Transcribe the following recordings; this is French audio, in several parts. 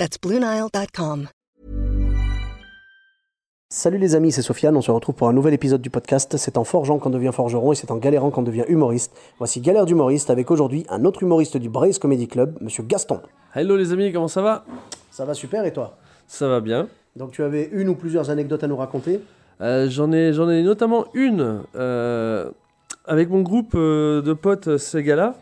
That's BlueNile.com. Salut les amis, c'est Sofiane, on se retrouve pour un nouvel épisode du podcast. C'est en forgeant qu'on devient forgeron et c'est en galérant qu'on devient humoriste. Voici Galère d'humoriste avec aujourd'hui un autre humoriste du Brace Comedy Club, monsieur Gaston. Hello les amis, comment ça va? Ça va super et toi? Ça va bien. Donc tu avais une ou plusieurs anecdotes à nous raconter? Euh, j'en ai, j'en ai notamment une euh, avec mon groupe euh, de potes Segala.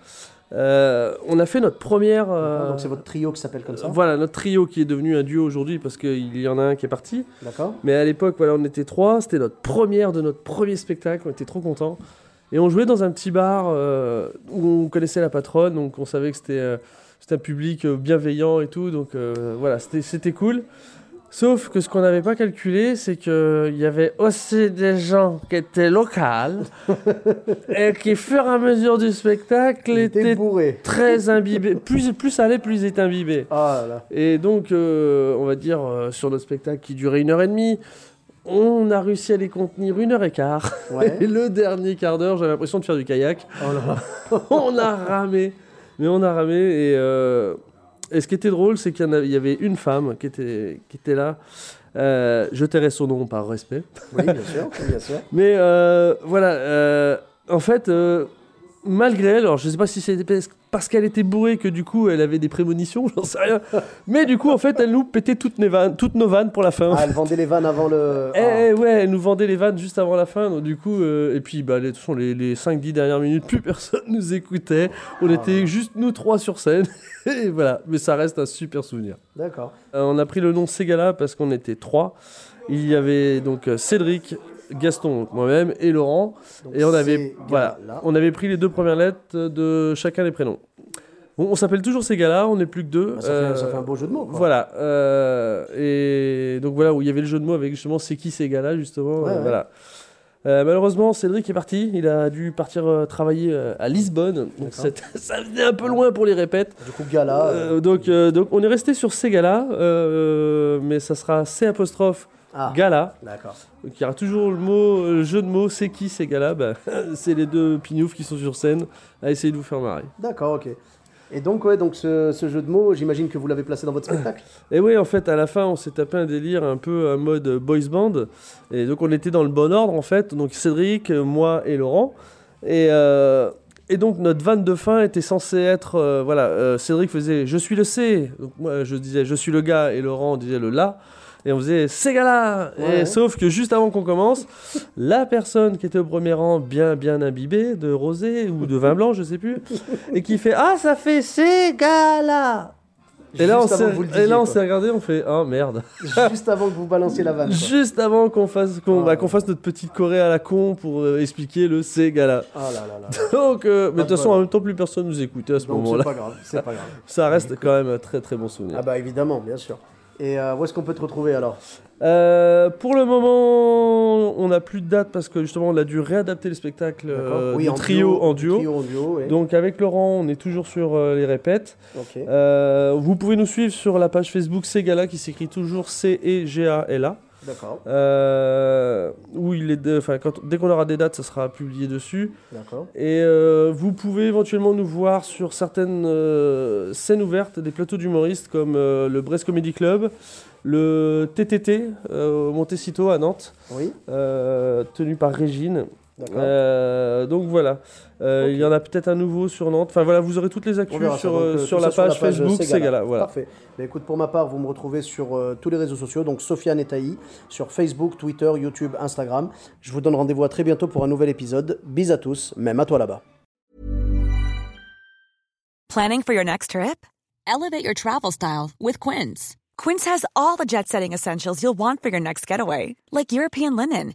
Euh, on a fait notre première. euh, Donc c'est votre trio qui s'appelle comme ça Voilà, notre trio qui est devenu un duo aujourd'hui parce qu'il y en a un qui est parti. D'accord Mais à l'époque, voilà, on était trois. C'était notre première de notre premier spectacle. On était trop contents. Et on jouait dans un petit bar euh, où on connaissait la patronne, donc on savait que c'était un public bienveillant et tout. Donc voilà, c'était c'était cool. Sauf que ce qu'on n'avait pas calculé, c'est qu'il y avait aussi des gens qui étaient locaux et qui, au fur et à mesure du spectacle, étaient bourré. très imbibés. Plus, plus ça allait, plus ils étaient imbibés. Ah là. Et donc, euh, on va dire, euh, sur notre spectacle qui durait une heure et demie, on a réussi à les contenir une heure et quart. Ouais. Et le dernier quart d'heure, j'avais l'impression de faire du kayak. Oh là. on a ramé. Mais on a ramé. Et, euh, et ce qui était drôle, c'est qu'il y, avait- il y avait une femme qui était, qui était là. Euh, je tairai son nom par respect. Oui, bien sûr, oui, bien sûr. Mais euh, voilà, euh, en fait, malgré elle, alors je sais pas si c'était parce- qu'elle était bourrée que du coup elle avait des prémonitions, j'en sais rien. Mais du coup, en fait, elle nous pétait toutes, nos vannes, toutes nos vannes pour la fin. Ah, elle vendait les vannes avant le... Eh Ah. ouais, elle nous vendait les vannes juste avant la fin, donc du coup, euh, et puis bah, les, de toute façon, les, les 5-10 dernières minutes, plus personne nous écoutait. On Ah. était juste nous trois sur scène, et voilà, mais ça reste un super souvenir. D'accord. Euh, on a pris le nom Segala parce qu'on était trois. Il y avait donc euh, Cédric, Gaston, donc moi-même et Laurent. Donc, Et on avait, voilà, là. on avait pris les deux premières lettres de chacun des prénoms. Bon, on s'appelle toujours Segala, on n'est plus que deux. Bah, ça, Euh, fait, ça fait un beau jeu de mots, quoi. Voilà. euh, et donc voilà, où il y avait le jeu de mots avec justement c'est qui Segala, justement. Ouais, euh, ouais. Voilà. Euh, malheureusement, Cédric est parti. Il a dû partir euh, travailler euh, à Lisbonne. Donc ça venait un peu loin pour les répètes. Du coup, gala... Euh, donc, euh, donc on est resté sur Segala, euh, mais ça sera C apostrophe Ah, Gala. d'accord. Donc il y aura toujours le mot, euh, le jeu de mots, c'est qui c'est Gala bah, C'est les deux pignoufs qui sont sur scène à essayer de vous faire marrer. D'accord, ok. Et donc, ouais, donc ce, ce jeu de mots, j'imagine que vous l'avez placé dans votre spectacle Et oui, en fait, à la fin, on s'est tapé un délire un peu un mode boys band. Et donc on était dans le bon ordre, en fait. Donc Cédric, moi et Laurent. Et, euh, et donc notre vanne de fin était censée être, euh, voilà, euh, Cédric faisait je suis le C. Donc moi je disais je suis le gars et Laurent disait le la. Et on faisait c'est gars Ouais. Et sauf que juste avant qu'on commence, la personne qui était au premier rang, bien bien imbibée de rosé ou de vin blanc, je sais plus, et qui fait ah ça fait c'est gars Et là, on s'est et là, on regardé, on fait oh merde. Juste avant que vous balanciez la vanne. quoi. Juste avant qu'on fasse, qu'on Ah. bah, qu'on fasse notre petite choré à la con pour euh, expliquer le c'est gala. Ah là là là. Donc, euh, mais de toute de façon, en même temps, plus personne nous écoutait à ce c'est moment-là. pas grave, c'est pas grave. Ça reste quand même un très très bon souvenir. Ah bah évidemment, bien sûr. Et euh, où est-ce qu'on peut te retrouver alors? Euh, pour le moment, on n'a plus de date parce que justement, on a dû réadapter le spectacle euh, en trio en duo. Trio en duo, ouais. Donc, avec Laurent, on est toujours sur euh, les répètes. Vous pouvez nous suivre sur la page Facebook Segala qui s'écrit toujours C-E-G-A-L-A. D'accord, Euh, où il est de- enfin, quand- dès qu'on aura des dates, ça sera publié dessus. d'accord. Et euh, vous pouvez éventuellement nous voir sur certaines euh, scènes ouvertes, des plateaux d'humoristes comme le Brest Comedy Club, le TTT au Montecito à Nantes, Oui, tenu par Régine. Euh, donc voilà, Euh, il y en a peut-être un nouveau sur Nantes. Enfin voilà, vous aurez toutes les actus sur, Donc, euh, euh, sur, la page Facebook Ségala. Ségala. Voilà. Parfait. Mais écoute, pour ma part, vous me retrouvez sur euh, tous les réseaux sociaux, donc Sofiane et Taï, sur Facebook, Twitter, YouTube, Instagram. Je vous donne rendez-vous à très bientôt pour un nouvel épisode. Bis à tous, même à toi là-bas. Planning for your next trip? Elevate your travel style with Quince. Quince has all the jet setting essentials you'll want for your next getaway, like European linen,